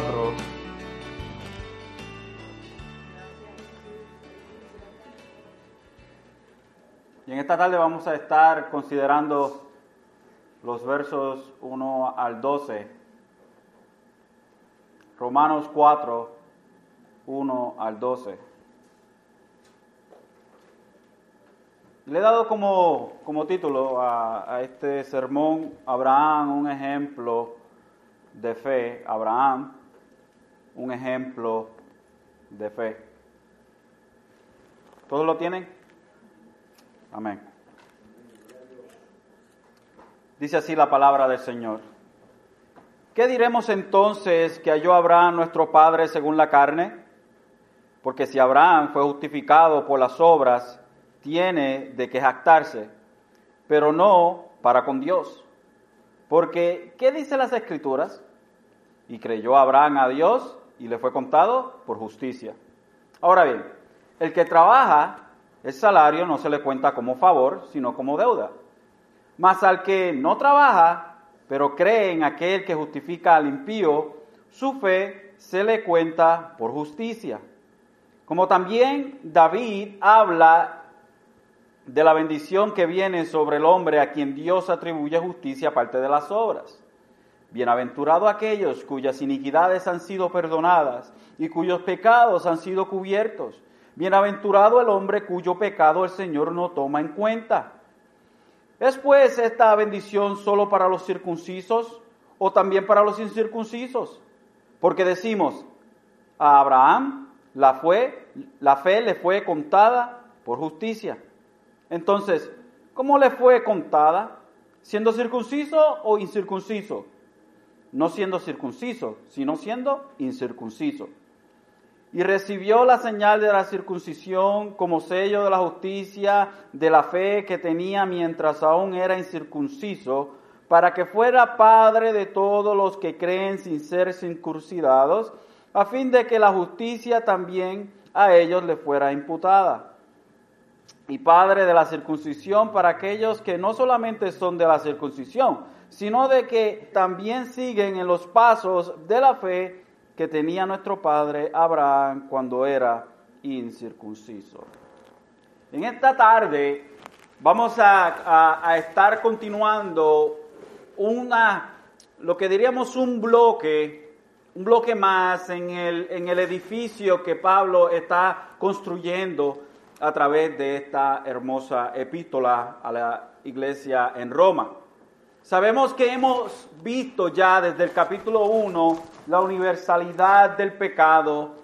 Romanos capítulo 4. Y en esta tarde vamos a estar considerando los versos 1 al 12. Romanos 4, 1 al 12. Le he dado como, como título a, a este sermón Abraham, un ejemplo de fe. Abraham, un ejemplo de fe. ¿Todos lo tienen? Amén. Dice así la palabra del Señor. ¿Qué diremos entonces que halló Abraham nuestro Padre según la carne? Porque si Abraham fue justificado por las obras, tiene de qué jactarse, pero no para con Dios. Porque, ¿qué dice las Escrituras? Y creyó Abraham a Dios y le fue contado por justicia. Ahora bien, el que trabaja, el salario no se le cuenta como favor, sino como deuda. Mas al que no trabaja, pero cree en aquel que justifica al impío, su fe se le cuenta por justicia. Como también David habla de la bendición que viene sobre el hombre a quien Dios atribuye justicia aparte de las obras. Bienaventurado aquellos cuyas iniquidades han sido perdonadas y cuyos pecados han sido cubiertos. Bienaventurado el hombre cuyo pecado el Señor no toma en cuenta. ¿Es pues esta bendición solo para los circuncisos o también para los incircuncisos? Porque decimos, a Abraham la, fue, la fe le fue contada por justicia. Entonces, ¿cómo le fue contada? ¿Siendo circunciso o incircunciso? No siendo circunciso, sino siendo incircunciso. Y recibió la señal de la circuncisión como sello de la justicia, de la fe que tenía mientras aún era incircunciso, para que fuera padre de todos los que creen sin ser circuncidados, a fin de que la justicia también a ellos le fuera imputada y padre de la circuncisión para aquellos que no solamente son de la circuncisión, sino de que también siguen en los pasos de la fe que tenía nuestro padre Abraham cuando era incircunciso. En esta tarde vamos a, estar continuando una, lo que diríamos un bloque, un bloque más en el, en el edificio que Pablo está construyendo a través de esta hermosa epístola a la iglesia en Roma. Sabemos que hemos visto ya desde el capítulo 1 la universalidad del pecado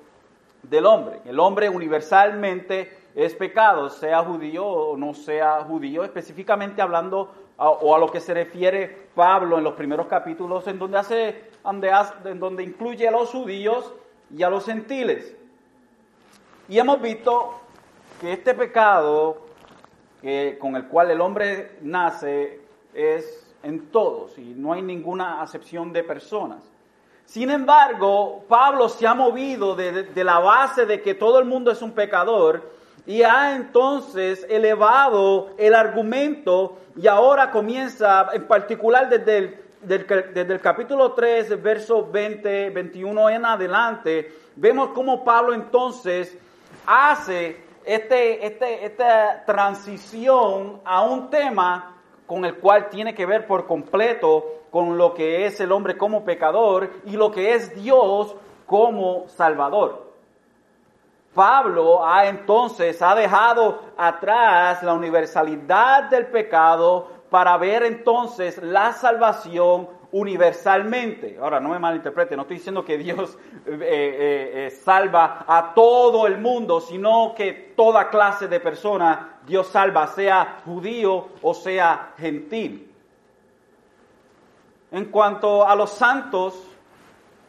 del hombre. El hombre universalmente es pecado, sea judío o no sea judío, específicamente hablando o a lo que se refiere Pablo en los primeros capítulos, en donde, hace, en donde incluye a los judíos y a los gentiles. Y hemos visto que este pecado con el cual el hombre nace es en todos y no hay ninguna acepción de personas. Sin embargo, Pablo se ha movido de, la base de que todo el mundo es un pecador y ha entonces elevado el argumento y ahora comienza, en particular desde el, desde el capítulo 3, verso 20, 21 en adelante, vemos cómo Pablo entonces hace este, este, esta transición a un tema con el cual tiene que ver por completo con lo que es el hombre como pecador y lo que es Dios como salvador. Pablo ha entonces ha dejado atrás la universalidad del pecado para ver entonces la salvación universalmente. Ahora, no me malinterprete, no estoy diciendo que Dios eh, eh, eh, salva a todo el mundo, sino que toda clase de persona Dios salva, sea judío o sea gentil. En cuanto a los santos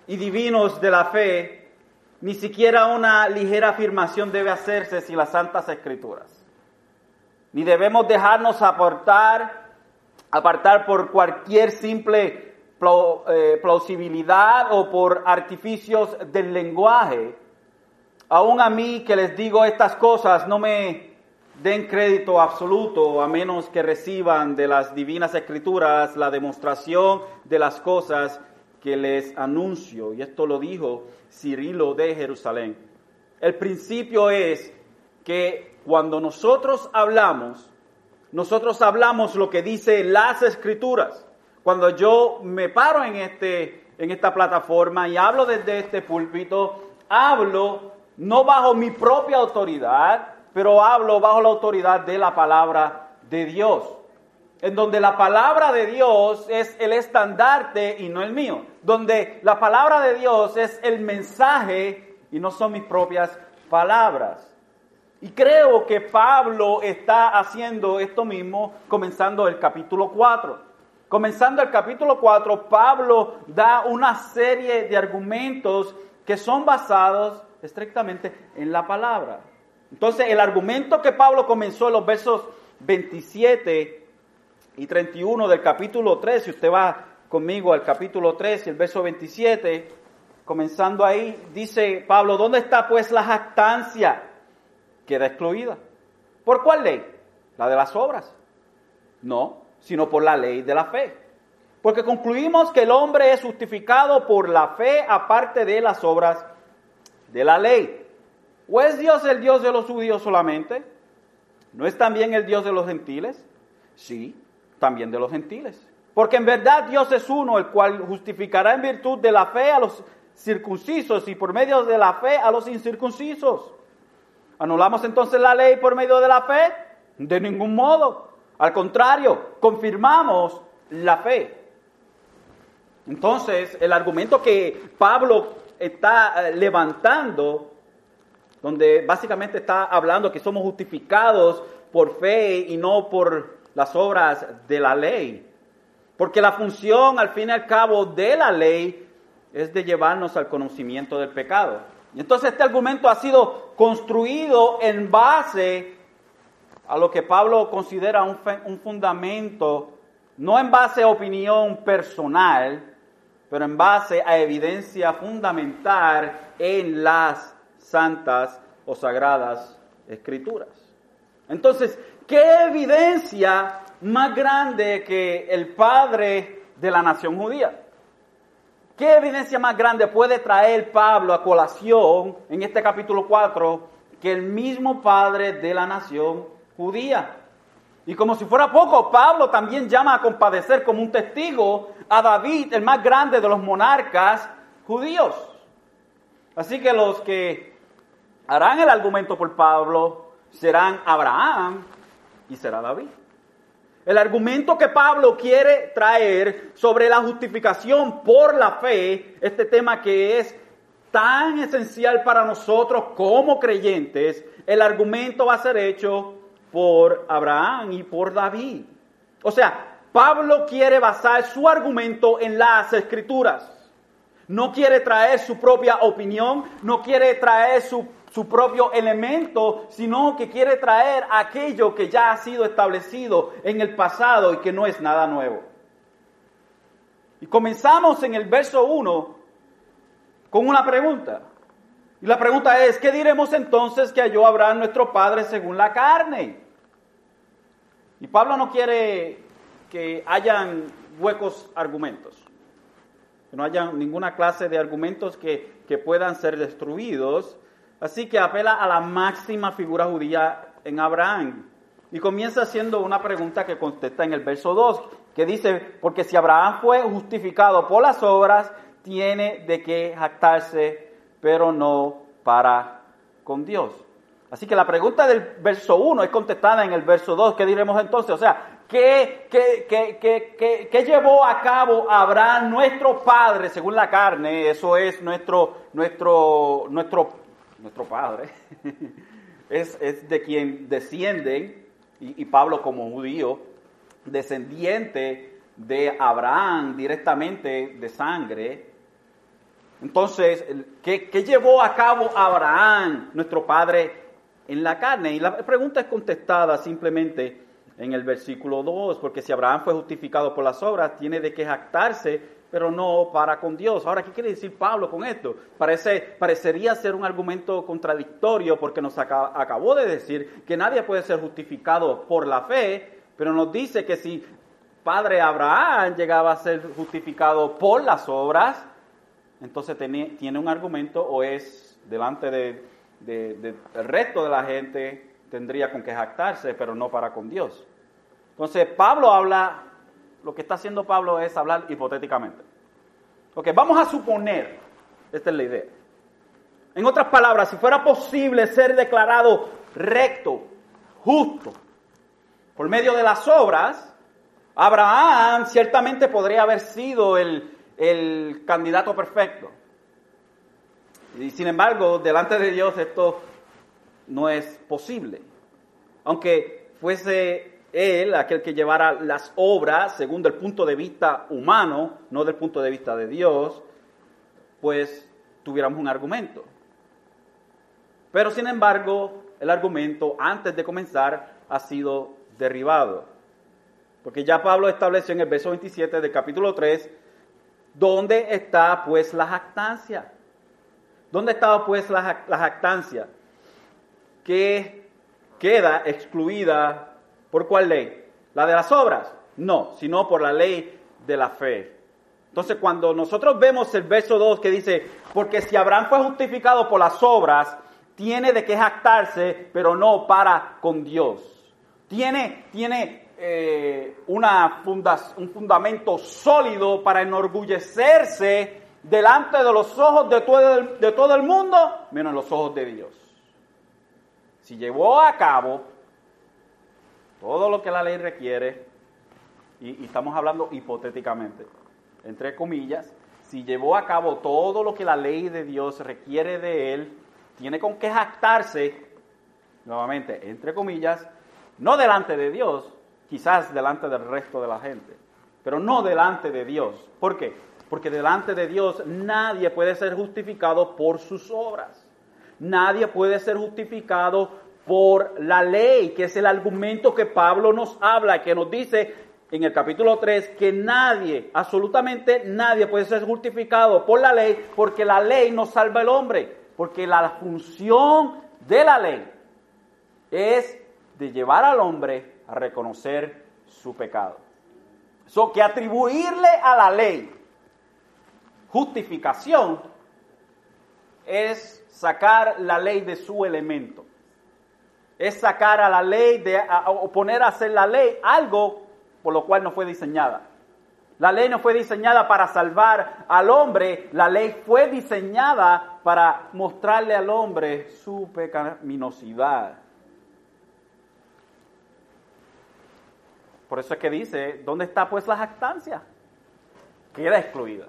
y divinos de la fe, ni siquiera una ligera afirmación debe hacerse sin las santas escrituras. Ni debemos dejarnos aportar, apartar por cualquier simple plausibilidad o por artificios del lenguaje. Aún a mí que les digo estas cosas no me den crédito absoluto a menos que reciban de las divinas escrituras la demostración de las cosas que les anuncio, y esto lo dijo Cirilo de Jerusalén. El principio es que cuando nosotros hablamos, nosotros hablamos lo que dice las escrituras. Cuando yo me paro en, este, en esta plataforma y hablo desde este púlpito, hablo no bajo mi propia autoridad, pero hablo bajo la autoridad de la palabra de Dios. En donde la palabra de Dios es el estandarte y no el mío. Donde la palabra de Dios es el mensaje y no son mis propias palabras. Y creo que Pablo está haciendo esto mismo comenzando el capítulo 4. Comenzando el capítulo 4, Pablo da una serie de argumentos que son basados estrictamente en la palabra. Entonces, el argumento que Pablo comenzó en los versos 27 y 31 del capítulo 3, si usted va conmigo al capítulo 3 y el verso 27, comenzando ahí, dice Pablo, ¿dónde está pues la jactancia? Queda excluida. ¿Por cuál ley? La de las obras. No, sino por la ley de la fe. Porque concluimos que el hombre es justificado por la fe aparte de las obras de la ley. ¿O es Dios el Dios de los judíos solamente? ¿No es también el Dios de los gentiles? Sí, también de los gentiles. Porque en verdad Dios es uno, el cual justificará en virtud de la fe a los circuncisos y por medio de la fe a los incircuncisos. ¿Anulamos entonces la ley por medio de la fe? De ningún modo. Al contrario, confirmamos la fe. Entonces, el argumento que Pablo está eh, levantando, donde básicamente está hablando que somos justificados por fe y no por las obras de la ley. Porque la función, al fin y al cabo, de la ley es de llevarnos al conocimiento del pecado. Entonces este argumento ha sido construido en base a lo que Pablo considera un, un fundamento, no en base a opinión personal, pero en base a evidencia fundamental en las santas o sagradas escrituras. Entonces, ¿qué evidencia más grande que el padre de la nación judía? ¿Qué evidencia más grande puede traer Pablo a colación en este capítulo 4 que el mismo padre de la nación judía? Y como si fuera poco, Pablo también llama a compadecer como un testigo a David, el más grande de los monarcas judíos. Así que los que harán el argumento por Pablo serán Abraham y será David. El argumento que Pablo quiere traer sobre la justificación por la fe, este tema que es tan esencial para nosotros como creyentes, el argumento va a ser hecho por Abraham y por David. O sea, Pablo quiere basar su argumento en las escrituras. No quiere traer su propia opinión, no quiere traer su, su, propio elemento, sino que quiere traer aquello que ya ha sido establecido en el pasado y que no es nada nuevo. Y comenzamos en el verso 1 con una pregunta. Y la pregunta es, ¿qué diremos entonces que halló Abraham nuestro Padre según la carne? Y Pablo no quiere que hayan huecos argumentos, que no haya ninguna clase de argumentos que, que puedan ser destruidos. Así que apela a la máxima figura judía en Abraham. Y comienza haciendo una pregunta que contesta en el verso 2, que dice, porque si Abraham fue justificado por las obras, tiene de qué jactarse, pero no para con Dios. Así que la pregunta del verso 1 es contestada en el verso 2. ¿Qué diremos entonces? O sea, ¿qué, qué, llevó a cabo Abraham, nuestro padre, según la carne? Eso es nuestro, nuestro, nuestro, nuestro padre. es, es, de quien descienden, y Pablo como judío, descendiente de Abraham directamente de sangre. Entonces, ¿qué, ¿qué, llevó a cabo Abraham, nuestro padre en la carne. Y la pregunta es contestada simplemente en el versículo 2, porque si Abraham fue justificado por las obras, tiene de qué jactarse, pero no para con Dios. Ahora, ¿qué quiere decir Pablo con esto? Parece, parecería ser un argumento contradictorio porque nos acabó de decir que nadie puede ser justificado por la fe, pero nos dice que si padre Abraham llegaba a ser justificado por las obras, entonces tiene, un argumento o es delante del de, resto de la gente tendría con que jactarse, pero no para con Dios. Entonces Pablo habla, lo que está haciendo Pablo es hablar hipotéticamente. Ok, vamos a suponer, esta es la idea. En otras palabras, si fuera posible ser declarado recto, justo, por medio de las obras, Abraham ciertamente podría haber sido el, el candidato perfecto. Y sin embargo, delante de Dios esto no es posible. Aunque fuese él aquel que llevara las obras según el punto de vista humano, no del punto de vista de Dios, pues tuviéramos un argumento. Pero sin embargo, el argumento antes de comenzar ha sido derribado. Porque ya Pablo estableció en el verso 27 del capítulo 3, ¿dónde está pues la jactancia? ¿Dónde estaba pues la, la jactancia? Que queda excluida por cuál ley? ¿La de las obras? No, sino por la ley de la fe. Entonces cuando nosotros vemos el verso 2 que dice, porque si Abraham fue justificado por las obras, tiene de qué jactarse, pero no para con Dios. Tiene, tiene eh, una un fundamento sólido para enorgullecerse delante de los ojos de todo, el, de todo el mundo, menos los ojos de Dios. Si llevó a cabo todo lo que la ley requiere, y, y estamos hablando hipotéticamente, entre comillas, si llevó a cabo todo lo que la ley de Dios requiere de él, tiene con qué jactarse, nuevamente, entre comillas, no delante de Dios, quizás delante del resto de la gente, pero no delante de Dios. ¿Por qué? Porque delante de Dios nadie puede ser justificado por sus obras. Nadie puede ser justificado por la ley, que es el argumento que Pablo nos habla, que nos dice en el capítulo 3 que nadie, absolutamente nadie puede ser justificado por la ley, porque la ley no salva al hombre, porque la función de la ley es de llevar al hombre a reconocer su pecado. So que atribuirle a la ley justificación es sacar la ley de su elemento. Es sacar a la ley de o poner a hacer la ley algo por lo cual no fue diseñada. La ley no fue diseñada para salvar al hombre, la ley fue diseñada para mostrarle al hombre su pecaminosidad. Por eso es que dice, ¿dónde está pues la jactancia? Queda excluida.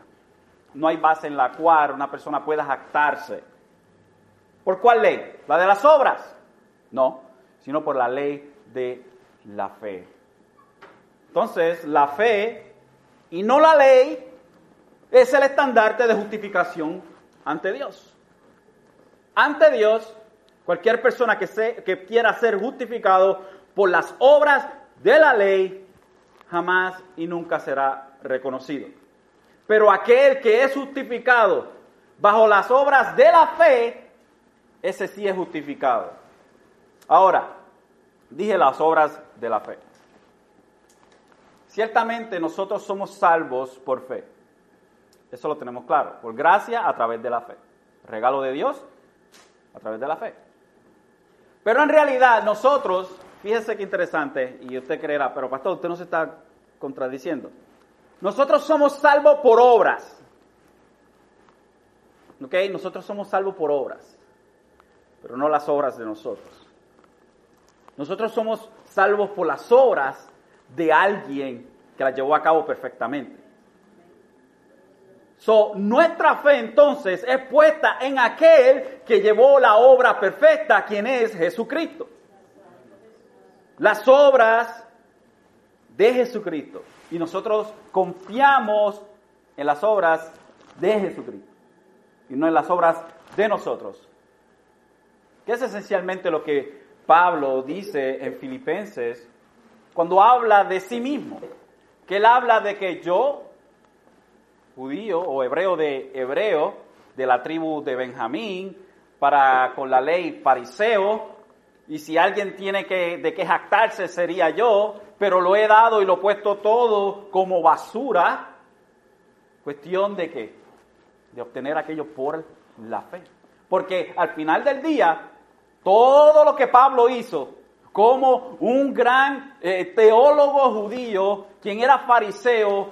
No hay base en la cual una persona pueda jactarse. ¿Por cuál ley? ¿La de las obras? No, sino por la ley de la fe. Entonces, la fe y no la ley es el estandarte de justificación ante Dios. Ante Dios, cualquier persona que, se, que quiera ser justificado por las obras de la ley jamás y nunca será reconocido. Pero aquel que es justificado bajo las obras de la fe, ese sí es justificado. Ahora, dije las obras de la fe. Ciertamente nosotros somos salvos por fe. Eso lo tenemos claro. Por gracia a través de la fe. Regalo de Dios a través de la fe. Pero en realidad nosotros Fíjese qué interesante, y usted creerá, pero pastor, usted no se está contradiciendo. Nosotros somos salvos por obras. ¿Ok? Nosotros somos salvos por obras, pero no las obras de nosotros. Nosotros somos salvos por las obras de alguien que las llevó a cabo perfectamente. So, nuestra fe entonces es puesta en aquel que llevó la obra perfecta, quien es Jesucristo las obras de Jesucristo. Y nosotros confiamos en las obras de Jesucristo y no en las obras de nosotros. Que es esencialmente lo que Pablo dice en Filipenses cuando habla de sí mismo. Que él habla de que yo, judío o hebreo de hebreo, de la tribu de Benjamín, para con la ley fariseo, y si alguien tiene que, de qué jactarse sería yo, pero lo he dado y lo he puesto todo como basura. Cuestión de qué? De obtener aquello por la fe. Porque al final del día, todo lo que Pablo hizo como un gran eh, teólogo judío, quien era fariseo,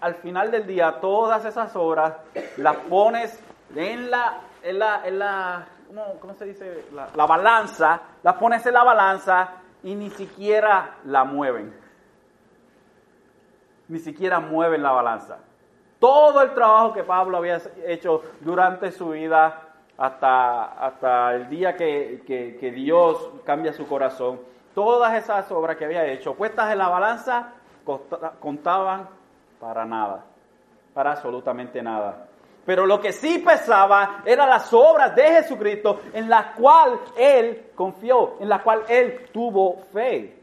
al final del día todas esas obras las pones en la, en la, en la ¿cómo, se dice? La, la balanza, las pones en la balanza y ni siquiera la mueven. Ni siquiera mueven la balanza. Todo el trabajo que Pablo había hecho durante su vida hasta, hasta el día que, que Dios cambia su corazón, todas esas obras que había hecho, puestas en la balanza, contaban para nada, para absolutamente nada. Pero lo que sí pesaba eran las obras de Jesucristo en las cual él confió, en las cual él tuvo fe.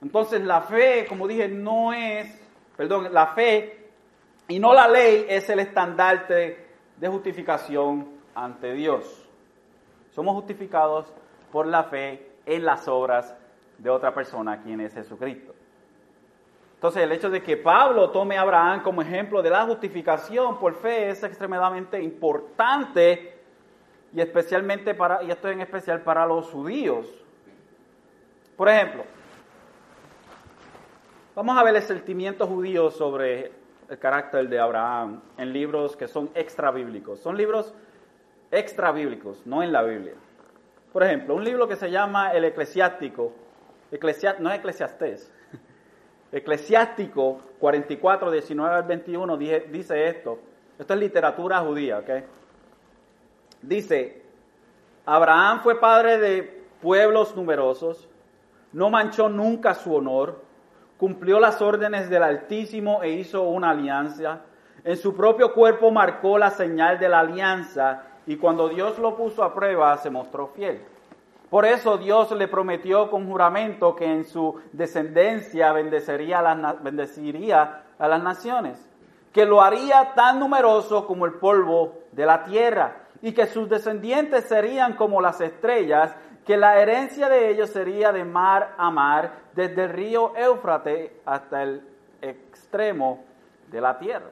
Entonces la fe, como dije, no es, perdón, la fe y no la ley es el estandarte de justificación ante Dios. Somos justificados por la fe en las obras de otra persona, quien es Jesucristo. Entonces el hecho de que Pablo tome a Abraham como ejemplo de la justificación por fe es extremadamente importante y especialmente para, y esto en especial para los judíos. Por ejemplo, vamos a ver el sentimiento judío sobre el carácter de Abraham en libros que son extra bíblicos. Son libros extra bíblicos, no en la Biblia. Por ejemplo, un libro que se llama El Eclesiástico, no es Eclesiastés, Eclesiástico 44, 19 al 21 dice esto. Esto es literatura judía, ¿ok? Dice, Abraham fue padre de pueblos numerosos, no manchó nunca su honor, cumplió las órdenes del Altísimo e hizo una alianza. En su propio cuerpo marcó la señal de la alianza y cuando Dios lo puso a prueba se mostró fiel. Por eso Dios le prometió con juramento que en su descendencia bendeciría a las naciones, que lo haría tan numeroso como el polvo de la tierra y que sus descendientes serían como las estrellas, que la herencia de ellos sería de mar a mar, desde el río Éufrates hasta el extremo de la tierra.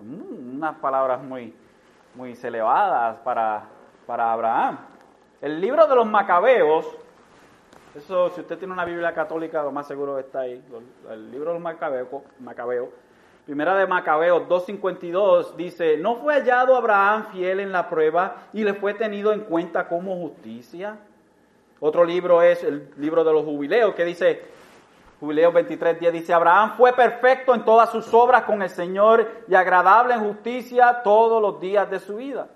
Mm, unas palabras muy, muy elevadas para, para Abraham. El libro de los macabeos, eso si usted tiene una Biblia católica, lo más seguro está ahí, el libro de los macabeos, Macabeo, primera de Macabeos 2.52 dice, no fue hallado Abraham fiel en la prueba y le fue tenido en cuenta como justicia. Otro libro es el libro de los jubileos que dice, Jubileos 23.10 dice, Abraham fue perfecto en todas sus obras con el Señor y agradable en justicia todos los días de su vida.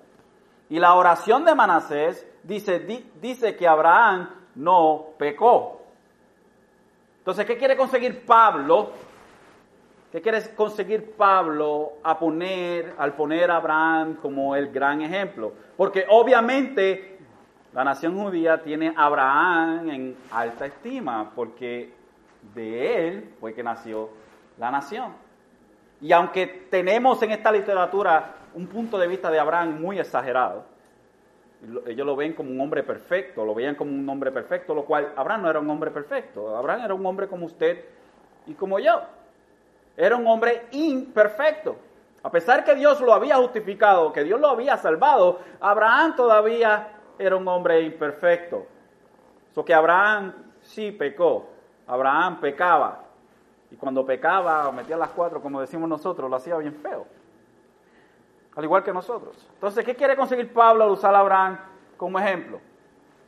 Y la oración de Manasés dice, dice que Abraham no pecó. Entonces, ¿qué quiere conseguir Pablo? ¿Qué quiere conseguir Pablo a poner, al poner a Abraham como el gran ejemplo? Porque obviamente la nación judía tiene a Abraham en alta estima, porque de él fue que nació la nación. Y aunque tenemos en esta literatura un punto de vista de Abraham muy exagerado, ellos lo ven como un hombre perfecto, lo veían como un hombre perfecto, lo cual Abraham no era un hombre perfecto, Abraham era un hombre como usted y como yo. Era un hombre imperfecto. A pesar que Dios lo había justificado, que Dios lo había salvado, Abraham todavía era un hombre imperfecto. So que Abraham sí pecó, Abraham pecaba. Y cuando pecaba, metía las cuatro, como decimos nosotros, lo hacía bien feo al igual que nosotros. Entonces, ¿qué quiere conseguir Pablo al usar a Abraham como ejemplo?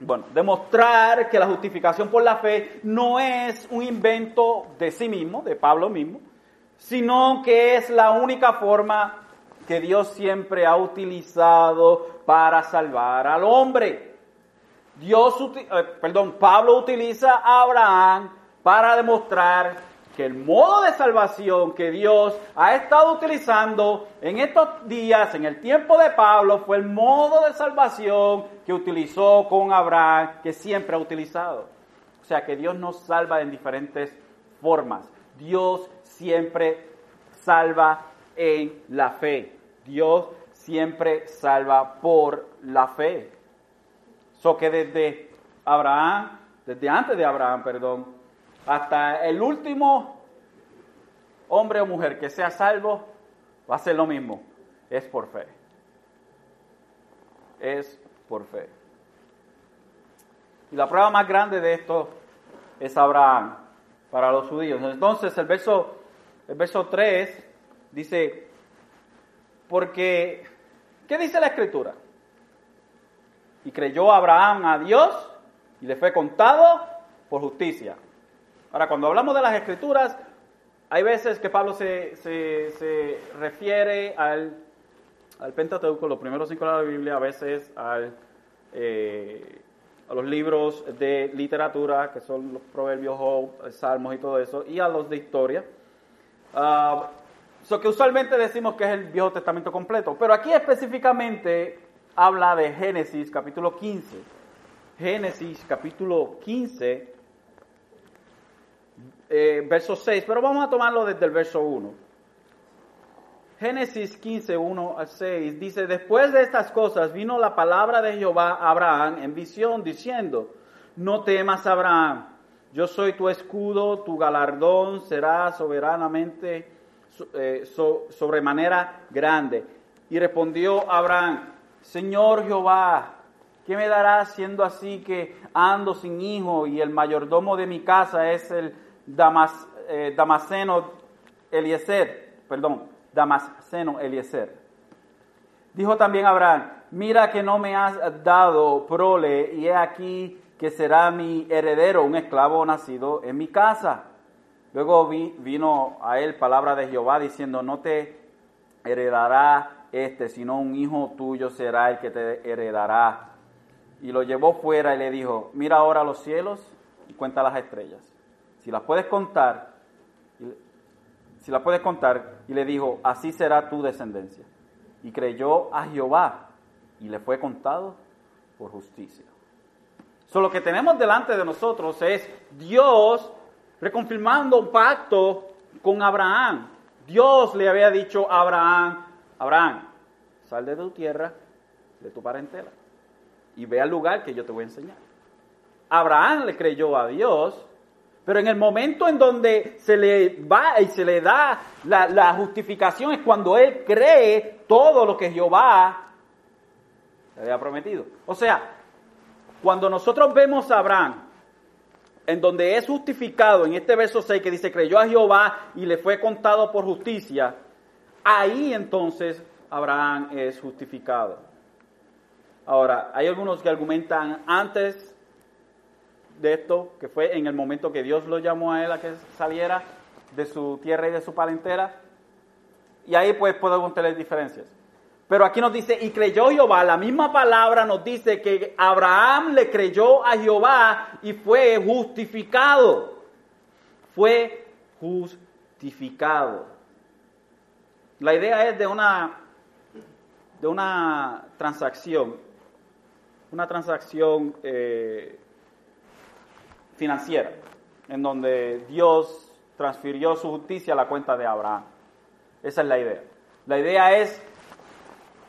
Bueno, demostrar que la justificación por la fe no es un invento de sí mismo, de Pablo mismo, sino que es la única forma que Dios siempre ha utilizado para salvar al hombre. Dios, eh, perdón, Pablo utiliza a Abraham para demostrar que el modo de salvación que Dios ha estado utilizando en estos días, en el tiempo de Pablo, fue el modo de salvación que utilizó con Abraham, que siempre ha utilizado. O sea que Dios nos salva en diferentes formas. Dios siempre salva en la fe. Dios siempre salva por la fe. So que desde Abraham, desde antes de Abraham, perdón, hasta el último hombre o mujer que sea salvo, va a ser lo mismo. Es por fe. Es por fe. Y la prueba más grande de esto es Abraham para los judíos. Entonces el verso, el verso 3 dice, porque, ¿qué dice la escritura? Y creyó Abraham a Dios y le fue contado por justicia. Ahora, cuando hablamos de las escrituras, hay veces que Pablo se, se, refiere al, al, Pentateuco, los primeros cinco de la Biblia, a veces al, eh, a los libros de literatura, que son los proverbios, salmos y todo eso, y a los de historia. Uh, que usualmente decimos que es el Viejo Testamento completo, pero aquí específicamente habla de Génesis capítulo 15. Génesis capítulo 15 eh, verso 6, pero vamos a tomarlo desde el verso 1. Génesis 15, 1 al 6 dice, después de estas cosas vino la palabra de Jehová a Abraham en visión diciendo, no temas Abraham, yo soy tu escudo, tu galardón será soberanamente, eh, sobremanera grande. Y respondió Abraham, Señor Jehová, ¿qué me darás siendo así que ando sin hijo y el mayordomo de mi casa es el Damas, eh, Damasceno Eliezer, perdón, Damasceno Eliezer. Dijo también Abraham, mira que no me has dado prole y he aquí que será mi heredero, un esclavo nacido en mi casa. Luego vino a él palabra de Jehová diciendo, no te heredará este, sino un hijo tuyo será el que te heredará. Y lo llevó fuera y le dijo, mira ahora los cielos y cuenta las estrellas si las puedes contar, si las puedes contar, y le dijo, así será tu descendencia. Y creyó a Jehová y le fue contado por justicia. So, lo que tenemos delante de nosotros es Dios reconfirmando un pacto con Abraham. Dios le había dicho a Abraham, Abraham, sal de tu tierra, de tu parentela, y ve al lugar que yo te voy a enseñar. Abraham le creyó a Dios pero en el momento en donde se le va y se le da la, justificación es cuando él cree todo lo que Jehová le había prometido. O sea, cuando nosotros vemos a Abraham, en donde es justificado, en este verso 6 que dice, creyó a Jehová y le fue contado por justicia, ahí entonces Abraham es justificado. Ahora, hay algunos que argumentan antes de esto, que fue en el momento que Dios lo llamó a él a que saliera de su tierra y de su parentela. Y ahí pues podemos tener diferencias. Pero aquí nos dice, y creyó Jehová, la misma palabra nos dice que Abraham le creyó a Jehová y fue justificado. Fue justificado. La idea es de una, de una transacción, una transacción eh, financiera, en donde Dios transfirió su justicia a la cuenta de Abraham. Esa es la idea. La idea es,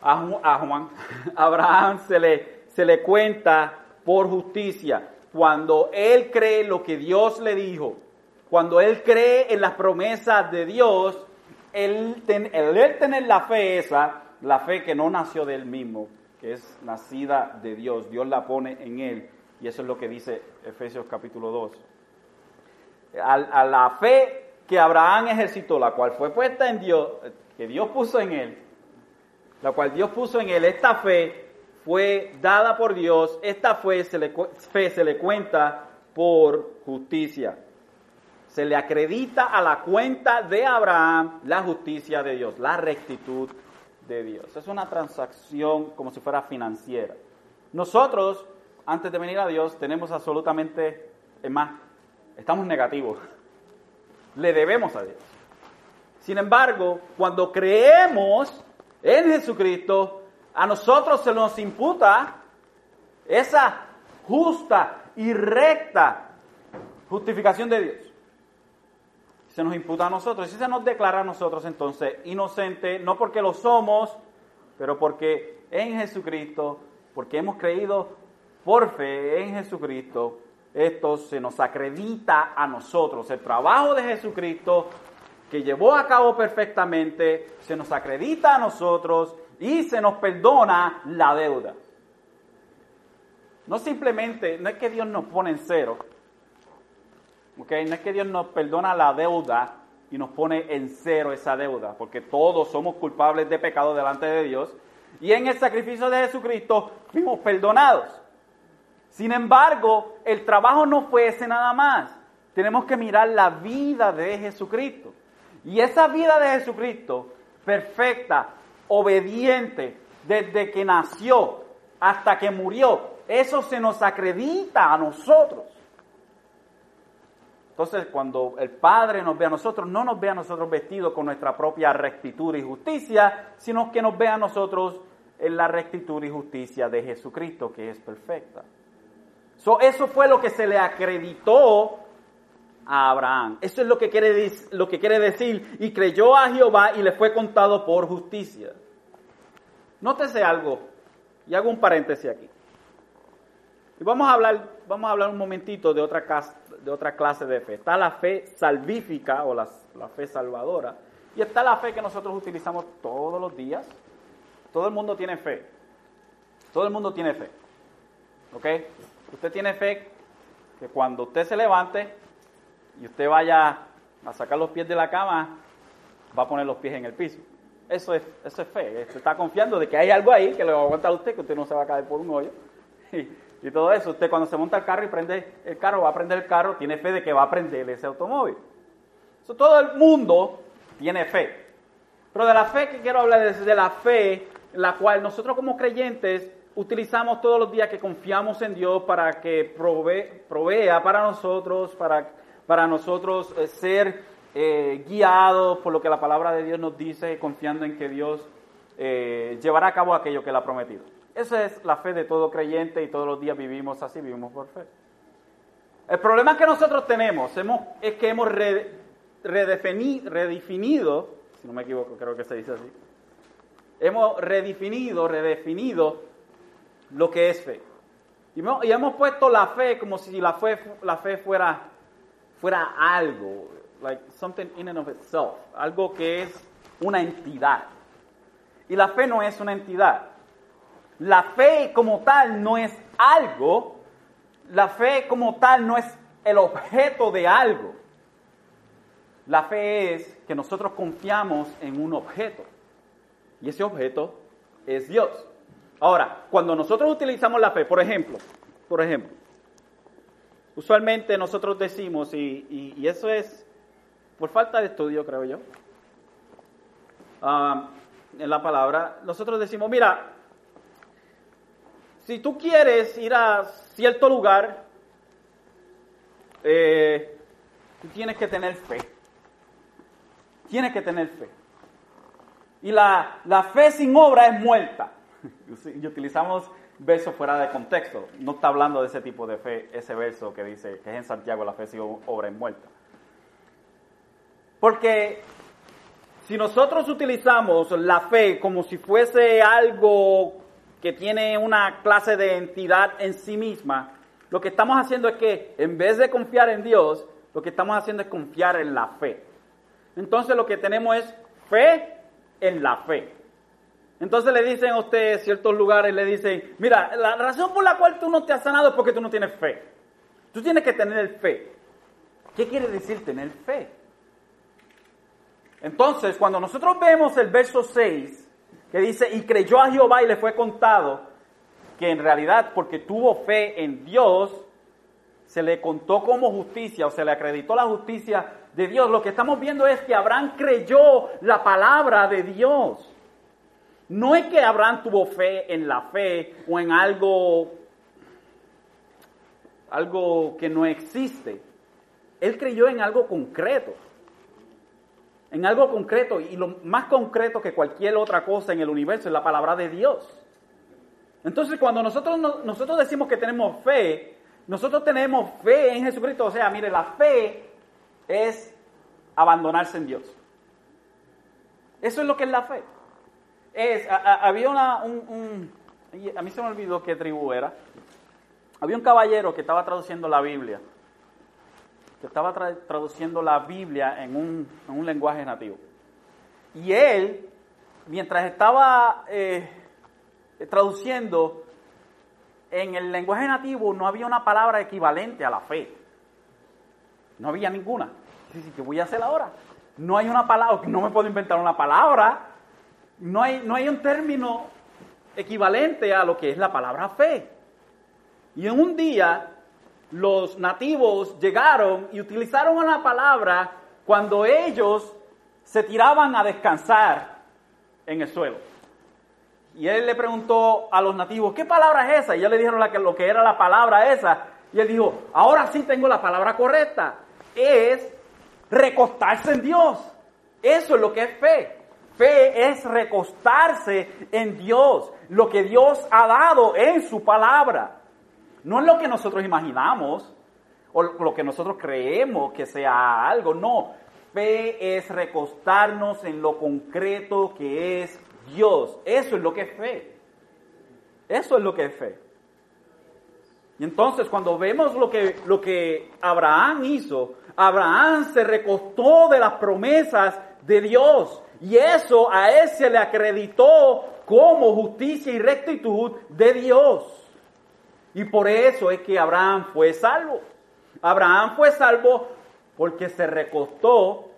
a Juan, Abraham se le, se le cuenta por justicia. Cuando él cree lo que Dios le dijo, cuando él cree en las promesas de Dios, él, él tener la fe esa, la fe que no nació de él mismo, que es nacida de Dios, Dios la pone en él y eso es lo que dice Efesios capítulo 2. A, la fe que Abraham ejercitó, la cual fue puesta en Dios, que Dios puso en él, la cual Dios puso en él, esta fe fue dada por Dios, esta fe se le, fe se le cuenta por justicia. Se le acredita a la cuenta de Abraham la justicia de Dios, la rectitud de Dios. Es una transacción como si fuera financiera. Nosotros antes de venir a Dios tenemos absolutamente, es más, estamos negativos. Le debemos a Dios. Sin embargo, cuando creemos en Jesucristo, a nosotros se nos imputa esa justa y recta justificación de Dios. Se nos imputa a nosotros y se nos declara a nosotros entonces inocente, no porque lo somos, pero porque en Jesucristo, porque hemos creído por fe en Jesucristo, esto se nos acredita a nosotros. El trabajo de Jesucristo que llevó a cabo perfectamente, se nos acredita a nosotros y se nos perdona la deuda. No simplemente, no es que Dios nos pone en cero, no es que Dios nos perdona la deuda y nos pone en cero esa deuda, porque todos somos culpables de pecado delante de Dios y en el sacrificio de Jesucristo fuimos perdonados. Sin embargo, el trabajo no fue ese nada más. Tenemos que mirar la vida de Jesucristo. Y esa vida de Jesucristo, perfecta, obediente, desde que nació hasta que murió, eso se nos acredita a nosotros. Entonces, cuando el Padre nos ve a nosotros, no nos ve a nosotros vestidos con nuestra propia rectitud y justicia, sino que nos ve a nosotros en la rectitud y justicia de Jesucristo, que es perfecta. Eso fue lo que se le acreditó a Abraham. Eso es lo que, quiere, lo que quiere decir. Y creyó a Jehová y le fue contado por justicia. Nótese algo, y hago un paréntesis aquí. Y vamos a hablar, vamos a hablar un momentito de otra, de otra clase de fe. Está la fe salvífica o la, la fe salvadora. Y está la fe que nosotros utilizamos todos los días. Todo el mundo tiene fe. Todo el mundo tiene fe. ¿Ok? Usted tiene fe que cuando usted se levante, y usted vaya a sacar los pies de la cama, va a poner los pies en el piso. Eso es, eso es fe. Usted está confiando de que hay algo ahí que le va a aguantar a usted, que usted no se va a caer por un hoyo. Y, todo eso. Usted cuando se monta el carro y prende el carro, va a prender el carro, tiene fe de que va a prender ese automóvil. Eso, todo el mundo tiene fe. Pero de la fe que quiero hablar es de la fe la cual nosotros como creyentes utilizamos todos los días que confiamos en Dios para que provea para nosotros, para para nosotros eh, ser eh, guiados por lo que la palabra de Dios nos dice, confiando en que Dios eh, llevará a cabo aquello que Él ha prometido. Esa es la fe de todo creyente y todos los días vivimos así, vivimos por fe. El problema que nosotros tenemos es que hemos redefinido, si no me equivoco, creo que se dice así, hemos redefinido, redefinido lo que es fe. Y, hemos puesto la fe como si la fe, la fe fuera fuera algo, like something in and of itself, algo que es una entidad. Y la fe no es una entidad. La fe como tal no es algo, la fe como tal no es el objeto de algo. La fe es que nosotros confiamos en un objeto. Y ese objeto es Dios. Ahora, cuando nosotros utilizamos la fe, por ejemplo, por ejemplo, Usualmente nosotros decimos, y, eso es por falta de estudio, creo yo, ah, en la palabra, nosotros decimos, mira, si tú quieres ir a cierto lugar, eh, tú tienes que tener fe. Tienes que tener fe. Y la, la fe sin obra es muerta. Y utilizamos verso fuera de contexto. No está hablando de ese tipo de fe, ese verso que dice que es en Santiago la fe sin obra en muerta. Porque si nosotros utilizamos la fe como si fuese algo que tiene una clase de entidad en sí misma, lo que estamos haciendo es que en vez de confiar en Dios, lo que estamos haciendo es confiar en la fe. Entonces lo que tenemos es fe en la fe. Entonces le dicen a usted ciertos lugares, le dicen, mira, la razón por la cual tú no te has sanado es porque tú no tienes fe. Tú tienes que tener fe. ¿Qué quiere decir tener fe? Entonces, cuando nosotros vemos el verso 6, que dice, y creyó a Jehová y le fue contado, que en realidad porque tuvo fe en Dios, se le contó como justicia o se le acreditó la justicia de Dios. Lo que estamos viendo es que Abraham creyó la palabra de Dios. No es que Abraham tuvo fe en la fe o en algo, algo que no existe. Él creyó en algo concreto. En algo concreto. Y lo más concreto que cualquier otra cosa en el universo es la palabra de Dios. Entonces cuando nosotros, nosotros decimos que tenemos fe, nosotros tenemos fe en Jesucristo. O sea, mire, la fe es abandonarse en Dios. Eso es lo que es la fe es, había una, un, a mí se me olvidó qué tribu era, Había un caballero que estaba traduciendo la Biblia, que estaba traduciendo la Biblia en un, en un, lenguaje nativo. Y él, mientras estaba eh, traduciendo, en el lenguaje nativo no había una palabra equivalente a la fe. No había ninguna. ¿Qué voy a hacer ahora? No hay una palabra, no me puedo inventar una palabra. No hay, no hay un término equivalente a lo que es la palabra fe. Y en un día los nativos llegaron y utilizaron una palabra cuando ellos se tiraban a descansar en el suelo. Y él le preguntó a los nativos, ¿qué palabra es esa? Y ellos le dijeron lo que era la palabra esa. Y él dijo, ahora sí tengo la palabra correcta. Es recostarse en Dios. Eso es lo que es fe. Fe es recostarse en Dios, lo que Dios ha dado en su palabra. No es lo que nosotros imaginamos o lo que nosotros creemos que sea algo, no. Fe es recostarnos en lo concreto que es Dios. Eso es lo que es fe. Eso es lo que es fe. Y entonces cuando vemos lo que, lo que Abraham hizo, Abraham se recostó de las promesas de Dios. Y eso a él se le acreditó como justicia y rectitud de Dios. Y por eso es que Abraham fue salvo. Abraham fue salvo porque se recostó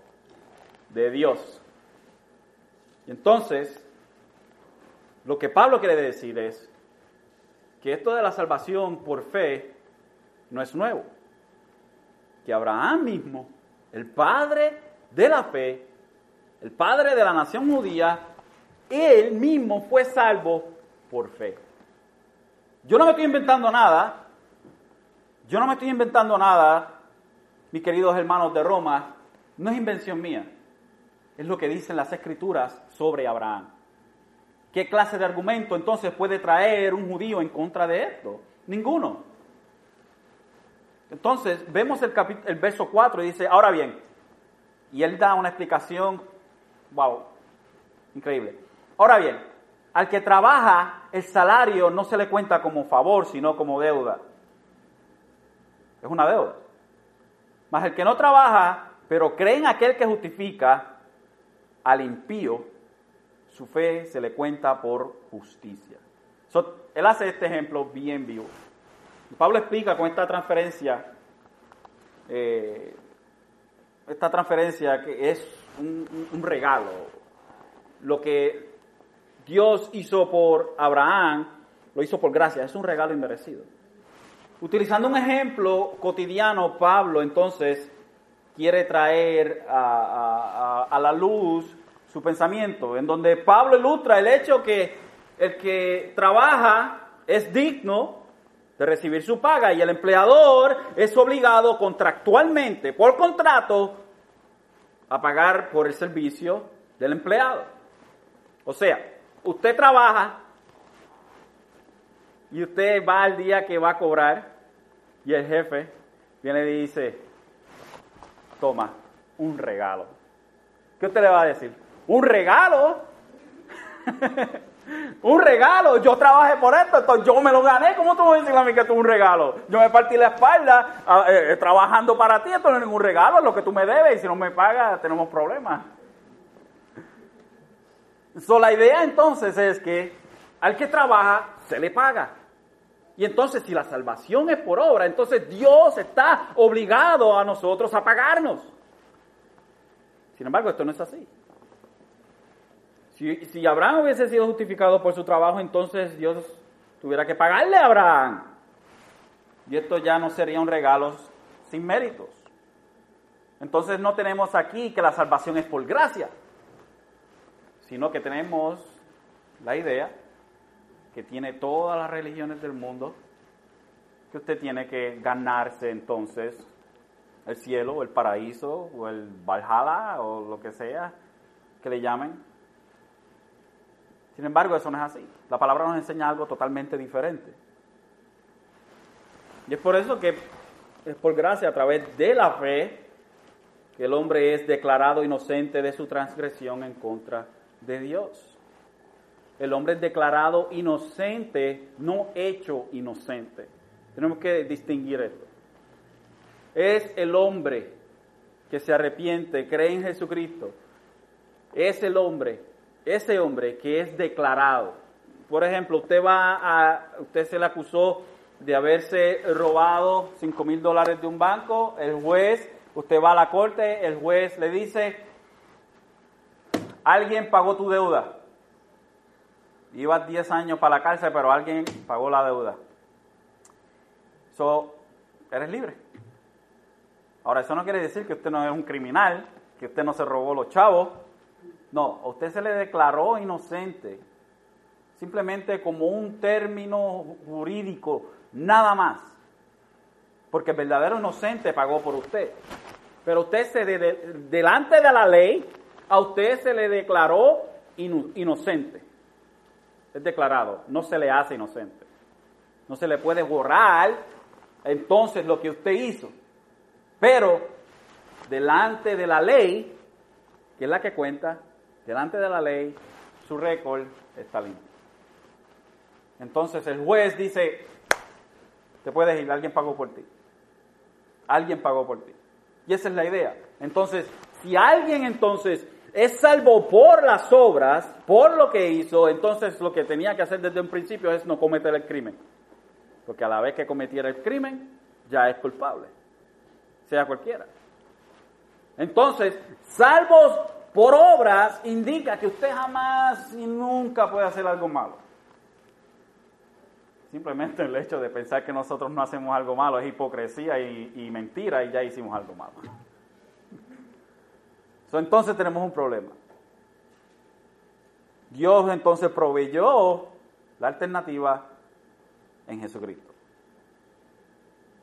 de Dios. Y entonces, lo que Pablo quiere decir es que esto de la salvación por fe no es nuevo. Que Abraham mismo, el padre de la fe, el padre de la nación judía, él mismo fue salvo por fe. Yo no me estoy inventando nada. Yo no me estoy inventando nada, mis queridos hermanos de Roma. No es invención mía. Es lo que dicen las escrituras sobre Abraham. ¿Qué clase de argumento entonces puede traer un judío en contra de esto? Ninguno. Entonces, vemos el, el verso 4 y dice, ahora bien, y él da una explicación, wow, increíble. Ahora bien, al que trabaja, el salario no se le cuenta como favor, sino como deuda. Es una deuda. Mas el que no trabaja, pero cree en aquel que justifica al impío, su fe se le cuenta por justicia. él hace este ejemplo bien vivo. Pablo explica con esta transferencia, eh, esta transferencia que es un, regalo, lo que Dios hizo por Abraham, lo hizo por gracia, es un regalo inmerecido. Utilizando un ejemplo cotidiano, Pablo entonces quiere traer a, la luz su pensamiento, en donde Pablo ilustra el hecho que el que trabaja es digno de recibir su paga y el empleador es obligado contractualmente, por contrato, a pagar por el servicio del empleado. O sea, usted trabaja y usted va al día que va a cobrar y el jefe viene y dice, toma, un regalo. ¿Qué usted le va a decir? ¿Un regalo? un regalo, yo trabajé por esto, entonces yo me lo gané, ¿cómo tú me dices a mí que tú un regalo? Yo me partí la espalda ah, eh, eh, trabajando para ti, esto no es ningún regalo, es lo que tú me debes y si no me pagas tenemos problemas. So, la idea entonces es que al que trabaja se le paga. Y entonces si la salvación es por obra, entonces Dios está obligado a nosotros a pagarnos. Sin embargo, esto no es así. Si, Abraham hubiese sido justificado por su trabajo, entonces Dios tuviera que pagarle a Abraham. Y esto ya no sería un regalo sin méritos. Entonces no tenemos aquí que la salvación es por gracia sino que tenemos la idea que tiene todas las religiones del mundo, que usted tiene que ganarse entonces el cielo, o el paraíso, o el Valhalla, o lo que sea que le llamen. Sin embargo, eso no es así. La palabra nos enseña algo totalmente diferente. Y es por eso que es por gracia, a través de la fe, que el hombre es declarado inocente de su transgresión en contra de Dios. El hombre es declarado inocente, no hecho inocente. Tenemos que distinguir esto. Es el hombre que se arrepiente, cree en Jesucristo. Es el hombre, ese hombre que es declarado. Por ejemplo, usted va a, usted se le acusó de haberse robado 5 mil dólares de un banco, el juez, usted va a la corte, el juez le dice, alguien pagó tu deuda. Ibas 10 años para la cárcel, pero alguien pagó la deuda. So, eres libre. Ahora, eso no quiere decir que usted no es un criminal, que usted no se robó los chavos. No, a usted se le declaró inocente. Simplemente como un término jurídico, nada más. Porque el verdadero inocente pagó por usted. Pero usted se, delante de la ley, a usted se le declaró inocente. Es declarado, no se le hace inocente. No se le puede borrar entonces lo que usted hizo. Pero delante de la ley, que es la que cuenta, delante de la ley, su récord está limpio. Entonces el juez dice, te puedes ir, alguien pagó por ti. Alguien pagó por ti. Y esa es la idea. Entonces, si alguien entonces es salvo por las obras, por lo que hizo, entonces lo que tenía que hacer desde un principio es no cometer el crimen. Porque a la vez que cometiera el crimen, ya es culpable, sea cualquiera. Entonces, salvos por obras indica que usted jamás y nunca puede hacer algo malo. Simplemente el hecho de pensar que nosotros no hacemos algo malo es hipocresía y, mentira y ya hicimos algo malo. entonces tenemos un problema. Dios entonces proveyó la alternativa en Jesucristo.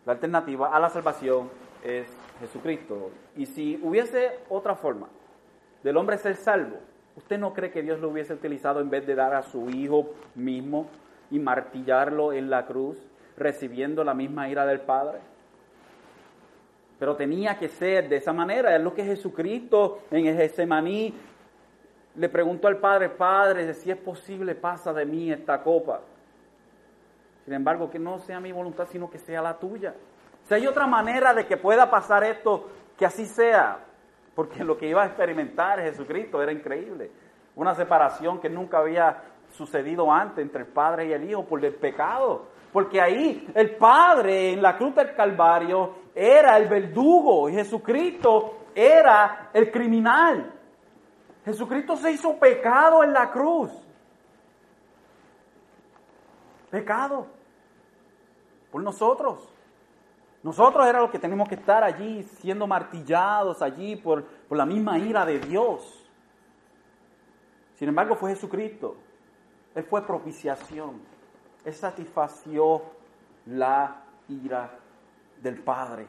La alternativa a la salvación es Jesucristo. Y si hubiese otra forma del hombre ser salvo, ¿usted no cree que Dios lo hubiese utilizado en vez de dar a su Hijo mismo y martillarlo en la cruz, recibiendo la misma ira del Padre? Pero tenía que ser de esa manera. Es lo que Jesucristo en el Getsemaní le preguntó al Padre, Padre, si es posible, pasa de mí esta copa. Sin embargo, que no sea mi voluntad, sino que sea la tuya. Si hay otra manera de que pueda pasar esto, que así sea, porque lo que iba a experimentar Jesucristo era increíble. Una separación que nunca había sucedido antes entre el Padre y el Hijo por el pecado. Porque ahí el Padre en la cruz del Calvario era el verdugo y Jesucristo era el criminal. Jesucristo se hizo pecado en la cruz. Pecado. Por nosotros. Nosotros era lo que tenemos que estar allí siendo martillados allí por, por la misma ira de Dios. Sin embargo, fue Jesucristo. Él fue propiciación. Él satisfació la ira del Padre.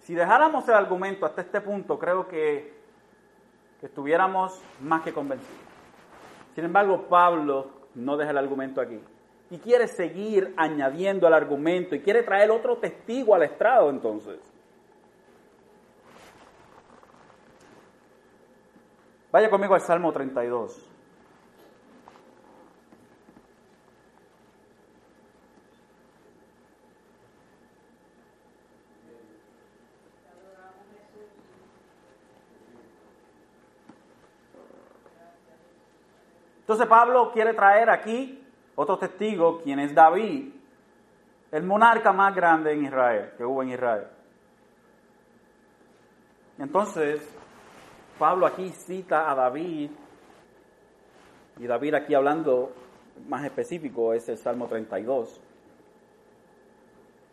Si dejáramos el argumento hasta este punto, creo que, que estuviéramos más que convencidos. Sin embargo, Pablo no deja el argumento aquí. Y quiere seguir añadiendo al argumento y quiere traer otro testigo al estrado entonces. Vaya conmigo al Salmo 32. Entonces Pablo quiere traer aquí otro testigo, quien es David, el monarca más grande en Israel, que hubo en Israel. Entonces, Pablo aquí cita a David, y David aquí hablando más específico es el Salmo 32.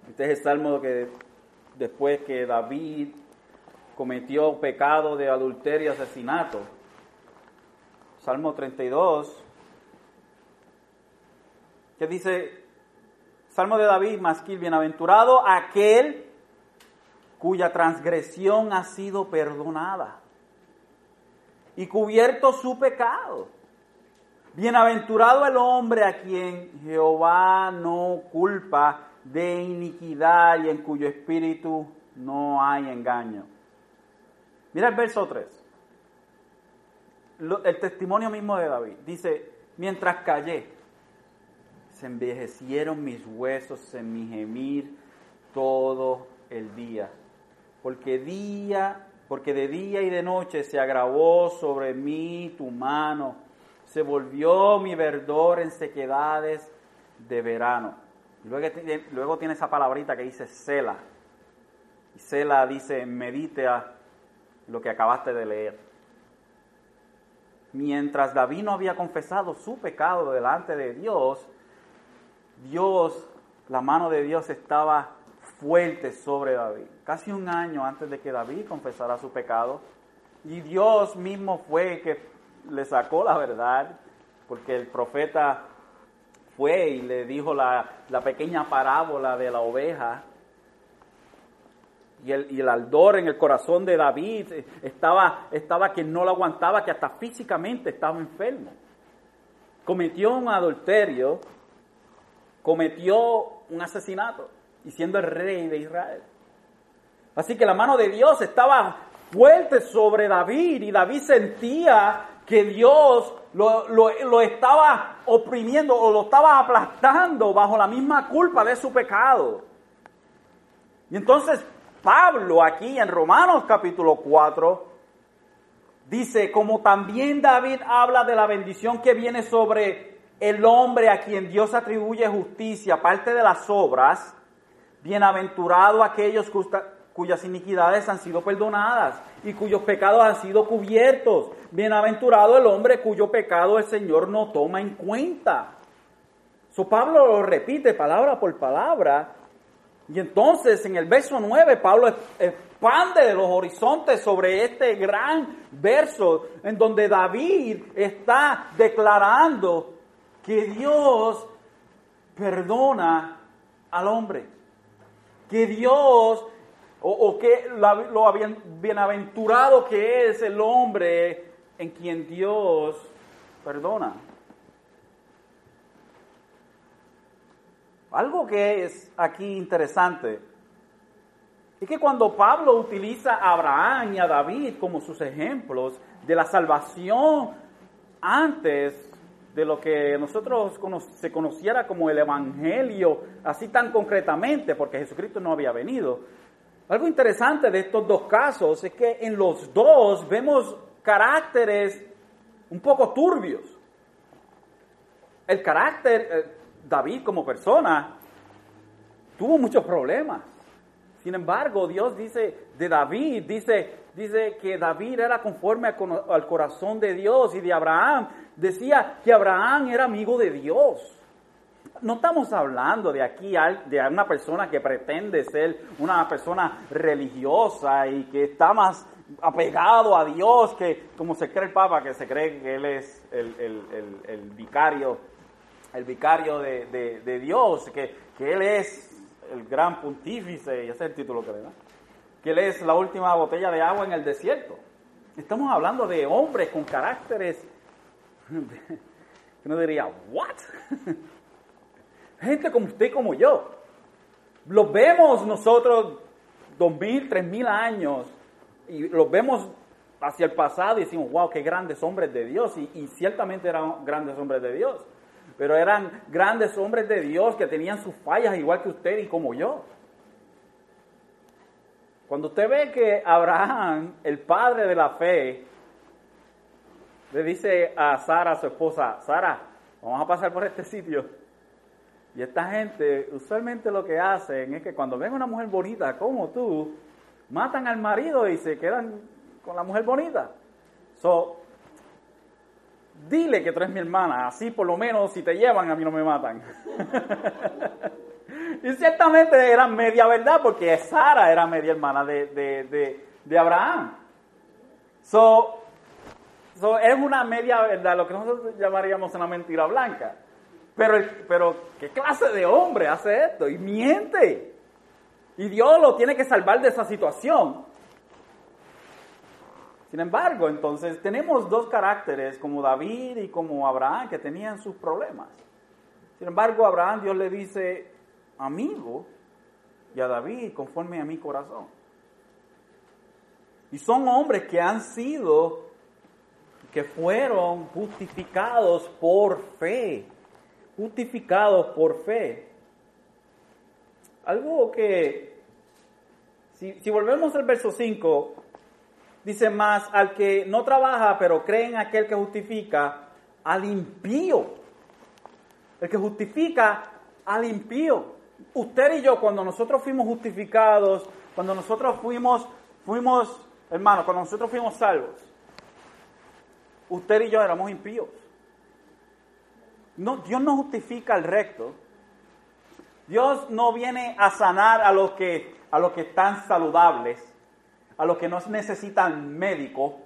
Este es el Salmo que después que David cometió pecado de adulterio y asesinato, Salmo 32, que dice, Salmo de David, Masquil, bienaventurado aquel cuya transgresión ha sido perdonada y cubierto su pecado. Bienaventurado el hombre a quien Jehová no culpa de iniquidad y en cuyo espíritu no hay engaño. Mira el verso 3 el testimonio mismo de David. Dice, mientras callé, se envejecieron mis huesos en mi gemir todo el día. Porque día, porque de día y de noche se agravó sobre mí tu mano, se volvió mi verdor en sequedades de verano. Luego, luego tiene esa palabrita que dice cela. Y cela dice medite lo que acabaste de leer. Mientras David no había confesado su pecado delante de Dios, Dios, la mano de Dios estaba fuerte sobre David. Casi un año antes de que David confesara su pecado. Y Dios mismo fue que le sacó la verdad, porque el profeta fue y le dijo la, pequeña parábola de la oveja. Y el, el, aldor en el corazón de David estaba, estaba que no lo aguantaba, que hasta físicamente estaba enfermo. Cometió un adulterio cometió un asesinato y siendo el rey de Israel. Así que la mano de Dios estaba fuerte sobre David y David sentía que Dios lo, estaba oprimiendo o lo estaba aplastando bajo la misma culpa de su pecado. Y entonces Pablo aquí en Romanos capítulo 4 dice, como también David habla de la bendición que viene sobre el hombre a quien Dios atribuye justicia, aparte de las obras, bienaventurado aquellos cuyas iniquidades han sido perdonadas y cuyos pecados han sido cubiertos. Bienaventurado el hombre cuyo pecado el Señor no toma en cuenta. So Pablo lo repite palabra por palabra. Y entonces en el verso 9 Pablo expande los horizontes sobre este gran verso en donde David está declarando que Dios perdona al hombre, que Dios, o, que lo bienaventurado que es el hombre en quien Dios perdona. Algo que es aquí interesante es que cuando Pablo utiliza a Abraham y a David como sus ejemplos de la salvación antes de lo que nosotros se conociera como el Evangelio, así tan concretamente, porque Jesucristo no había venido. Algo interesante de estos dos casos es que en los dos vemos caracteres un poco turbios. El carácter, eh, David como persona, tuvo muchos problemas. Sin embargo, Dios dice de David, dice, dice que David era conforme al corazón de Dios y de Abraham decía que Abraham era amigo de Dios. No estamos hablando de aquí de una persona que pretende ser una persona religiosa y que está más apegado a Dios que como se cree el Papa, que se cree que él es el, vicario, el vicario de, Dios, que, que, él es el gran pontífice, y ese es el título que le da, que él es la última botella de agua en el desierto. Estamos hablando de hombres con caracteres Uno diría, ¿what? Gente como usted y como yo. Los vemos nosotros dos mil, tres mil años y los vemos hacia el pasado y decimos, wow, qué grandes hombres de Dios. Y, y, ciertamente eran grandes hombres de Dios. Pero eran grandes hombres de Dios que tenían sus fallas igual que usted y como yo. Cuando usted ve que Abraham, el padre de la fe, le dice a Sara, su esposa, Sara, vamos a pasar por este sitio. Y esta gente, usualmente lo que hacen es que cuando ven una mujer bonita como tú, matan al marido y se quedan con la mujer bonita. So, dile que tú eres mi hermana, así por lo menos si te llevan a mí no me matan. y ciertamente era media verdad porque Sara era media hermana de, de, de, de Abraham. So, es una media verdad, lo que nosotros llamaríamos una mentira blanca. Pero, pero, ¿qué clase de hombre hace esto? Y miente. Y Dios lo tiene que salvar de esa situación. Sin embargo, entonces tenemos dos caracteres como David y como Abraham que tenían sus problemas. Sin embargo, Abraham Dios le dice amigo y a David conforme a mi corazón. Y son hombres que han sido que fueron justificados por fe, justificados por fe. Algo que, si, volvemos al verso 5, dice más, al que no trabaja, pero cree en aquel que justifica, al impío. El que justifica al impío. Usted y yo, cuando nosotros fuimos justificados, cuando nosotros fuimos, fuimos, hermano, cuando nosotros fuimos salvos, usted y yo éramos impíos. No, Dios no justifica al recto. Dios no viene a sanar a los que, a los que están saludables, a los que no necesitan médico.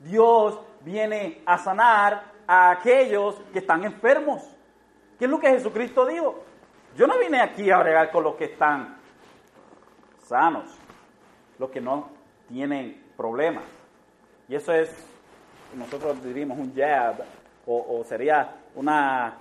Dios viene a sanar a aquellos que están enfermos. ¿Qué es lo que Jesucristo dijo? Yo no vine aquí a bregar con los que están sanos, los que no tienen problemas. Y eso es, nosotros diríamos un jab, o, sería una,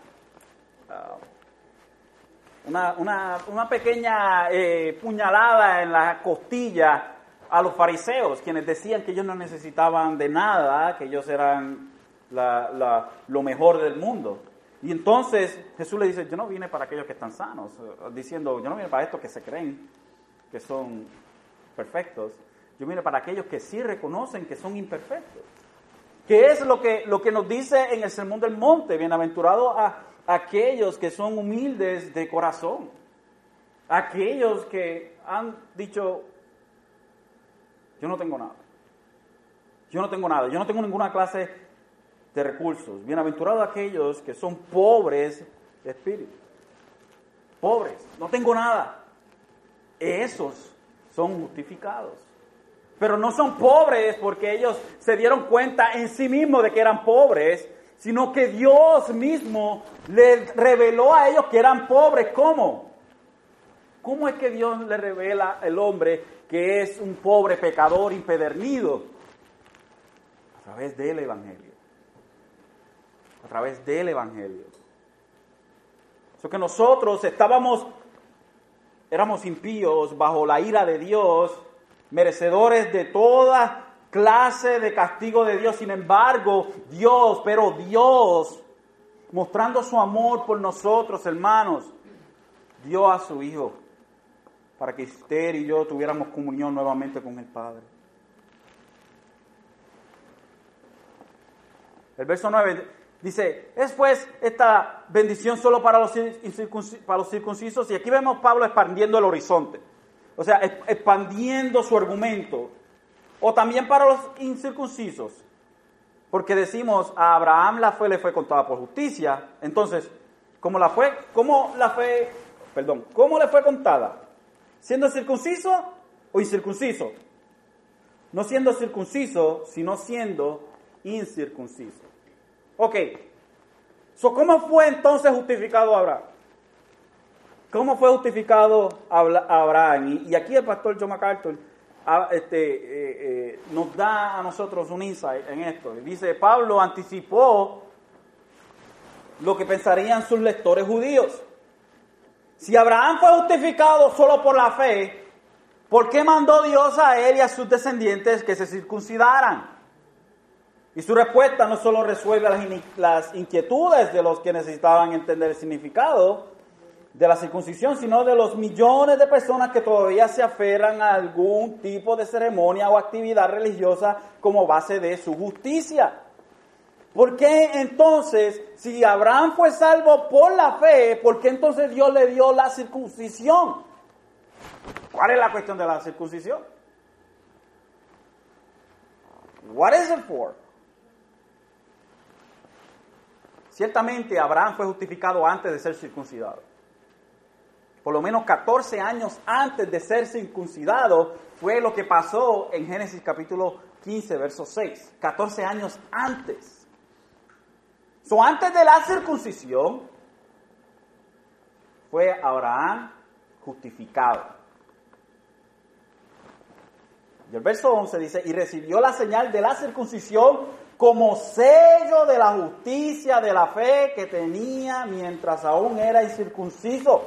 uh, una, una, pequeña eh, puñalada en la costilla a los fariseos, quienes decían que ellos no necesitaban de nada, que ellos eran lo mejor del mundo. Y entonces Jesús le dice, yo no vine para aquellos que están sanos, diciendo, yo no vine para estos que se creen que son perfectos, yo vine para aquellos que sí reconocen que son imperfectos. ¿Qué es lo que, lo que nos dice en el Sermón del Monte? Bienaventurado a aquellos que son humildes de corazón. Aquellos que han dicho, yo no tengo nada. Yo no tengo nada. Yo no tengo ninguna clase de recursos. Bienaventurado aquellos que son pobres de espíritu. Pobres. No tengo nada. Esos son justificados. Pero no son pobres porque ellos se dieron cuenta en sí mismos de que eran pobres, sino que Dios mismo les reveló a ellos que eran pobres. ¿Cómo? ¿Cómo es que Dios le revela al hombre que es un pobre pecador impedernido? A través del Evangelio. A través del Evangelio. Eso que nosotros estábamos, éramos impíos bajo la ira de Dios merecedores de toda clase de castigo de Dios. Sin embargo, Dios, pero Dios, mostrando su amor por nosotros, hermanos, dio a su Hijo para que Esther y yo tuviéramos comunión nuevamente con el Padre. El verso 9 dice, es pues esta bendición solo para los, para los circuncisos. Y aquí vemos Pablo expandiendo el horizonte. O sea, expandiendo su argumento. O también para los incircuncisos. Porque decimos, a Abraham la fe le fue contada por justicia. Entonces, ¿cómo la fue? ¿Cómo la fe, perdón, cómo le fue contada? ¿Siendo circunciso o incircunciso? No siendo circunciso, sino siendo incircunciso. Ok. So, ¿Cómo fue entonces justificado Abraham? ¿Cómo fue justificado Abraham? Y, aquí el pastor John MacArthur ah, este, eh, eh, nos da a nosotros un insight en esto. Dice, Pablo anticipó lo que pensarían sus lectores judíos. Si Abraham fue justificado solo por la fe, ¿por qué mandó Dios a él y a sus descendientes que se circuncidaran? Y su respuesta no solo resuelve las inquietudes de los que necesitaban entender el significado, de la circuncisión, sino de los millones de personas que todavía se aferran a algún tipo de ceremonia o actividad religiosa como base de su justicia. ¿Por qué entonces, si Abraham fue salvo por la fe, por qué entonces Dios le dio la circuncisión? ¿Cuál es la cuestión de la circuncisión? What is it for? Ciertamente Abraham fue justificado antes de ser circuncidado por lo menos 14 años antes de ser circuncidado, fue lo que pasó en Génesis capítulo 15, verso 6. 14 años antes. So, antes de la circuncisión, fue Abraham justificado. Y el verso 11 dice, y recibió la señal de la circuncisión como sello de la justicia de la fe que tenía mientras aún era incircunciso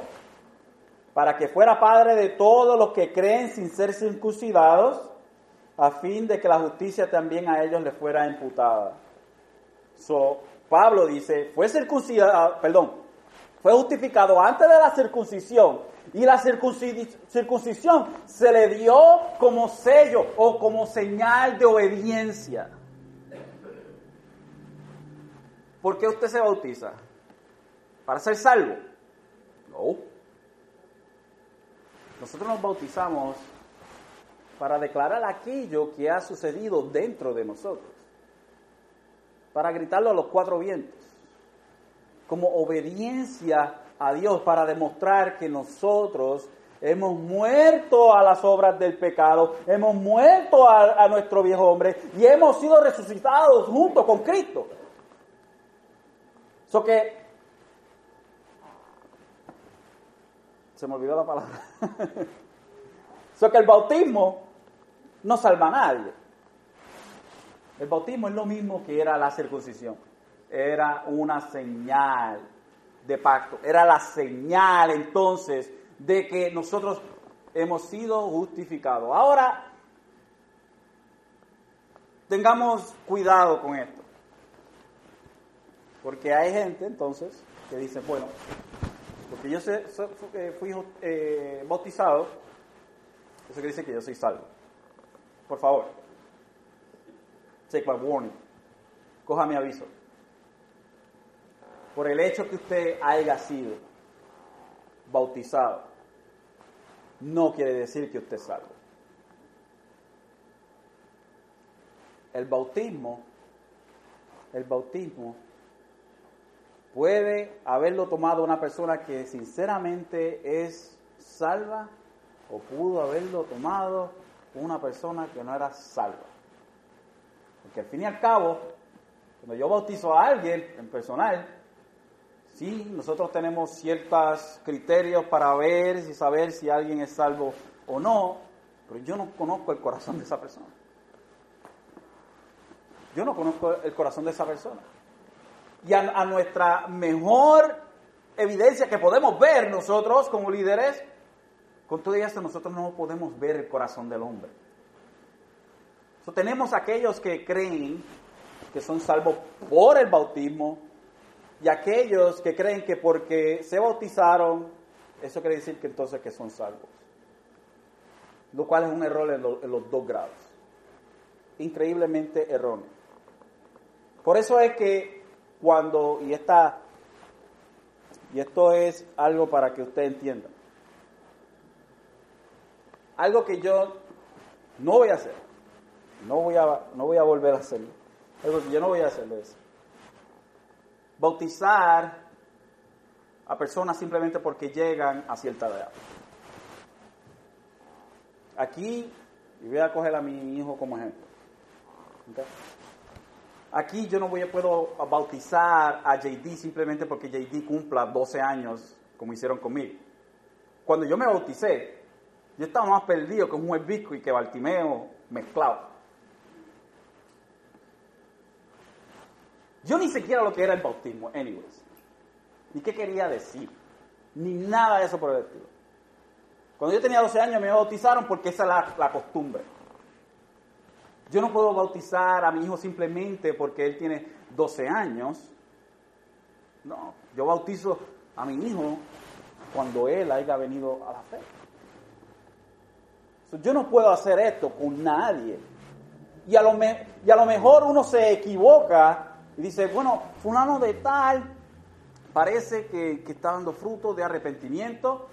para que fuera padre de todos los que creen sin ser circuncidados, a fin de que la justicia también a ellos les fuera imputada. So, Pablo dice, fue circuncidado, perdón, fue justificado antes de la circuncisión y la circuncisión se le dio como sello o como señal de obediencia. ¿Por qué usted se bautiza? ¿Para ser salvo? No. Nosotros nos bautizamos para declarar aquello que ha sucedido dentro de nosotros, para gritarlo a los cuatro vientos, como obediencia a Dios, para demostrar que nosotros hemos muerto a las obras del pecado, hemos muerto a, nuestro viejo hombre y hemos sido resucitados junto con Cristo. So que se me olvidó la palabra. so que el bautismo no salva a nadie. El bautismo es lo mismo que era la circuncisión. Era una señal de pacto. Era la señal entonces de que nosotros hemos sido justificados. Ahora, tengamos cuidado con esto. Porque hay gente entonces que dice, bueno, porque yo fui eh, bautizado, eso quiere decir que yo soy salvo. Por favor. Take my warning. Coja mi aviso. Por el hecho que usted haya sido bautizado, no quiere decir que usted es salvo. El bautismo, el bautismo puede haberlo tomado una persona que sinceramente es salva o pudo haberlo tomado una persona que no era salva. Porque al fin y al cabo, cuando yo bautizo a alguien en personal, sí, nosotros tenemos ciertos criterios para ver y saber si alguien es salvo o no, pero yo no conozco el corazón de esa persona. Yo no conozco el corazón de esa persona. Y a, nuestra mejor evidencia que podemos ver nosotros como líderes con todo esto nosotros no podemos ver el corazón del hombre. tenemos aquellos que creen que son salvos por el bautismo y aquellos que creen que porque se bautizaron, eso quiere decir que entonces que son salvos. Lo cual es un error en, en los dos grados. Increíblemente erróneo. Por eso es que cuando, y, esta, y esto es algo para que usted entienda, algo que yo no voy a hacer. No voy a, no voy a volver a hacerlo. Algo que yo no voy a hacerlo es bautizar a personas simplemente porque llegan a cierta edad. Aquí, y voy a coger a mi hijo como ejemplo. Aquí yo no voy a, puedo bautizar a JD simplemente porque JD cumpla 12 años como hicieron conmigo. Cuando yo me bauticé, yo estaba más perdido que un juez y que Bartimeo mezclado. Yo ni siquiera lo que era el bautismo, anyways. Ni qué quería decir. Ni nada de eso por el estilo. Cuando yo tenía 12 años me bautizaron porque esa es la costumbre. Yo no puedo bautizar a mi hijo simplemente porque él tiene 12 años. No, yo bautizo a mi hijo cuando él haya venido a la fe yo no puedo hacer esto con nadie. Y a, lo y a lo mejor uno se equivoca y dice, bueno, fulano de tal parece que, que está dando fruto de arrepentimiento,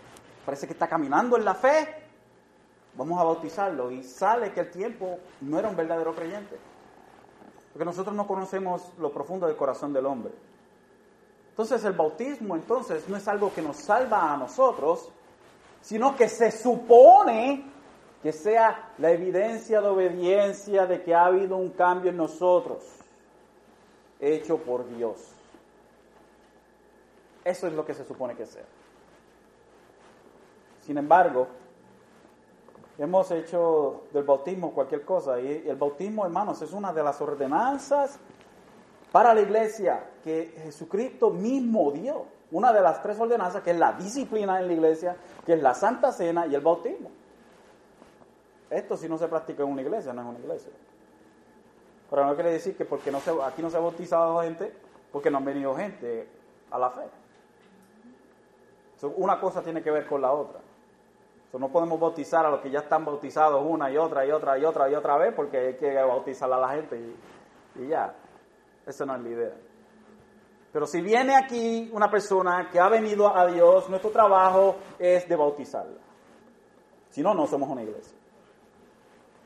parece que está caminando en la fe, vamos a bautizarlo. Y sale que el tiempo no era un verdadero creyente. Porque nosotros no conocemos lo profundo del corazón del hombre. Entonces el bautismo entonces no es algo que nos salva a nosotros, sino que se supone que sea la evidencia de obediencia de que ha habido un cambio en nosotros, hecho por Dios. Eso es lo que se supone que sea. Sin embargo, hemos hecho del bautismo cualquier cosa y el bautismo, hermanos, es una de las ordenanzas para la iglesia que Jesucristo mismo dio. Una de las tres ordenanzas que es la disciplina en la iglesia, que es la Santa Cena y el bautismo. Esto si no se practica en una iglesia, no es una iglesia. Pero no quiere decir que porque no se, aquí no se ha bautizado gente, porque no han venido gente a la fe. una cosa tiene que ver con la otra. No podemos bautizar a los que ya están bautizados una y otra y otra y otra y otra vez porque hay que bautizar a la gente y, y ya. Esa no es la idea. Pero si viene aquí una persona que ha venido a Dios, nuestro trabajo es de bautizarla. Si no, no somos una iglesia.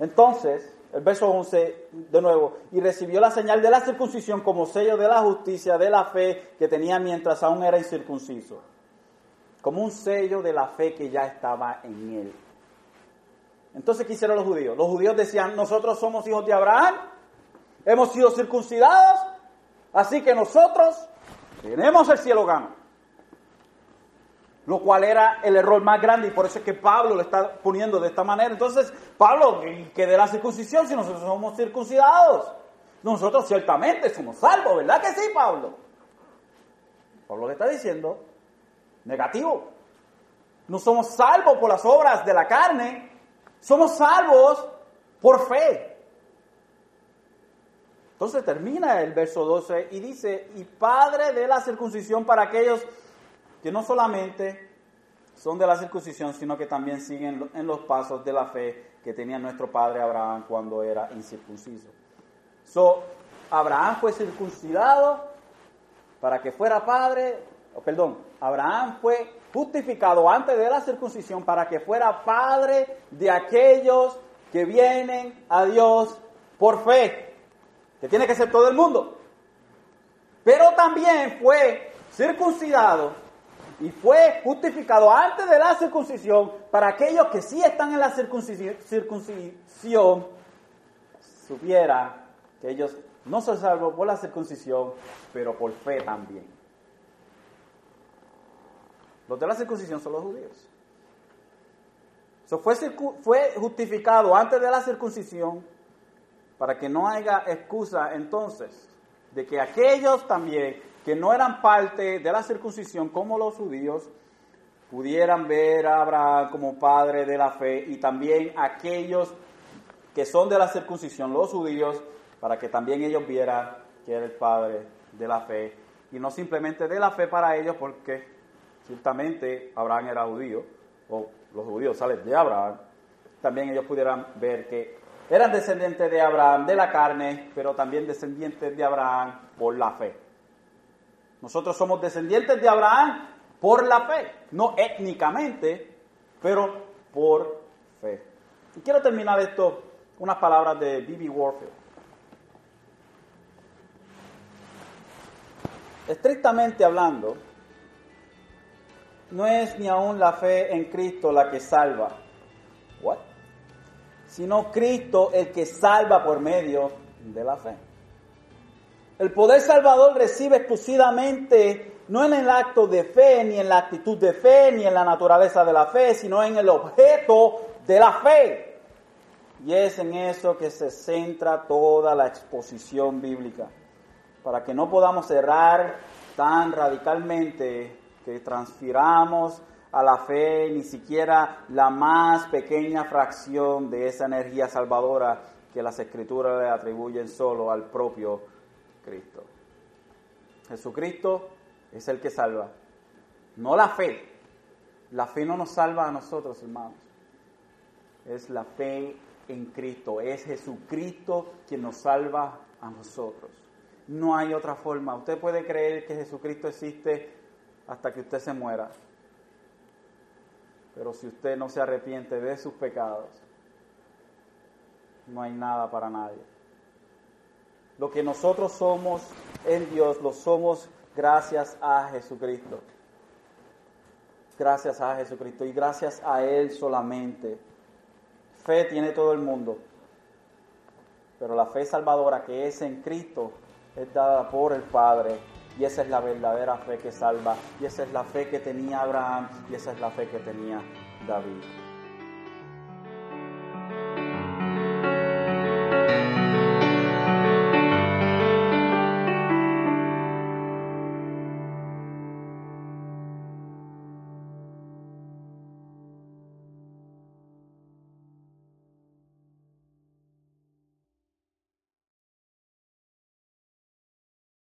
Entonces, el verso 11, de nuevo, y recibió la señal de la circuncisión como sello de la justicia, de la fe que tenía mientras aún era incircunciso. Como un sello de la fe que ya estaba en él. Entonces, ¿qué hicieron los judíos? Los judíos decían, nosotros somos hijos de Abraham, hemos sido circuncidados, así que nosotros tenemos el cielo gano. Lo cual era el error más grande y por eso es que Pablo lo está poniendo de esta manera. Entonces, Pablo, que de la circuncisión si nosotros somos circuncidados? Nosotros ciertamente somos salvos, ¿verdad que sí, Pablo? Pablo le está diciendo negativo. No somos salvos por las obras de la carne, somos salvos por fe. Entonces termina el verso 12 y dice, y padre de la circuncisión para aquellos que no solamente son de la circuncisión, sino que también siguen en los pasos de la fe que tenía nuestro padre Abraham cuando era incircunciso. So, Abraham fue circuncidado para que fuera padre, perdón, Abraham fue justificado antes de la circuncisión para que fuera padre de aquellos que vienen a Dios por fe que tiene que ser todo el mundo. Pero también fue circuncidado y fue justificado antes de la circuncisión para aquellos que sí están en la circuncisión, supiera que ellos no son salvos por la circuncisión, pero por fe también. Los de la circuncisión son los judíos. So fue, fue justificado antes de la circuncisión para que no haya excusa entonces de que aquellos también que no eran parte de la circuncisión como los judíos pudieran ver a Abraham como padre de la fe y también aquellos que son de la circuncisión, los judíos, para que también ellos vieran que era el padre de la fe y no simplemente de la fe para ellos porque ciertamente Abraham era judío o los judíos salen de Abraham, también ellos pudieran ver que eran descendientes de Abraham de la carne, pero también descendientes de Abraham por la fe. Nosotros somos descendientes de Abraham por la fe, no étnicamente, pero por fe. Y quiero terminar esto unas palabras de Bibi Warfield. Estrictamente hablando, no es ni aún la fe en Cristo la que salva. What? sino Cristo el que salva por medio de la fe. El poder salvador recibe exclusivamente no en el acto de fe, ni en la actitud de fe, ni en la naturaleza de la fe, sino en el objeto de la fe. Y es en eso que se centra toda la exposición bíblica, para que no podamos errar tan radicalmente que transfiramos a la fe ni siquiera la más pequeña fracción de esa energía salvadora que las escrituras le atribuyen solo al propio Cristo. Jesucristo es el que salva, no la fe. La fe no nos salva a nosotros, hermanos. Es la fe en Cristo, es Jesucristo quien nos salva a nosotros. No hay otra forma. Usted puede creer que Jesucristo existe hasta que usted se muera. Pero si usted no se arrepiente de sus pecados, no hay nada para nadie. Lo que nosotros somos en Dios, lo somos gracias a Jesucristo. Gracias a Jesucristo y gracias a Él solamente. Fe tiene todo el mundo, pero la fe salvadora que es en Cristo es dada por el Padre y esa es la verdadera fe que salva. Y esa es la fe que tenía Abraham. Y esa es la fe que tenía David.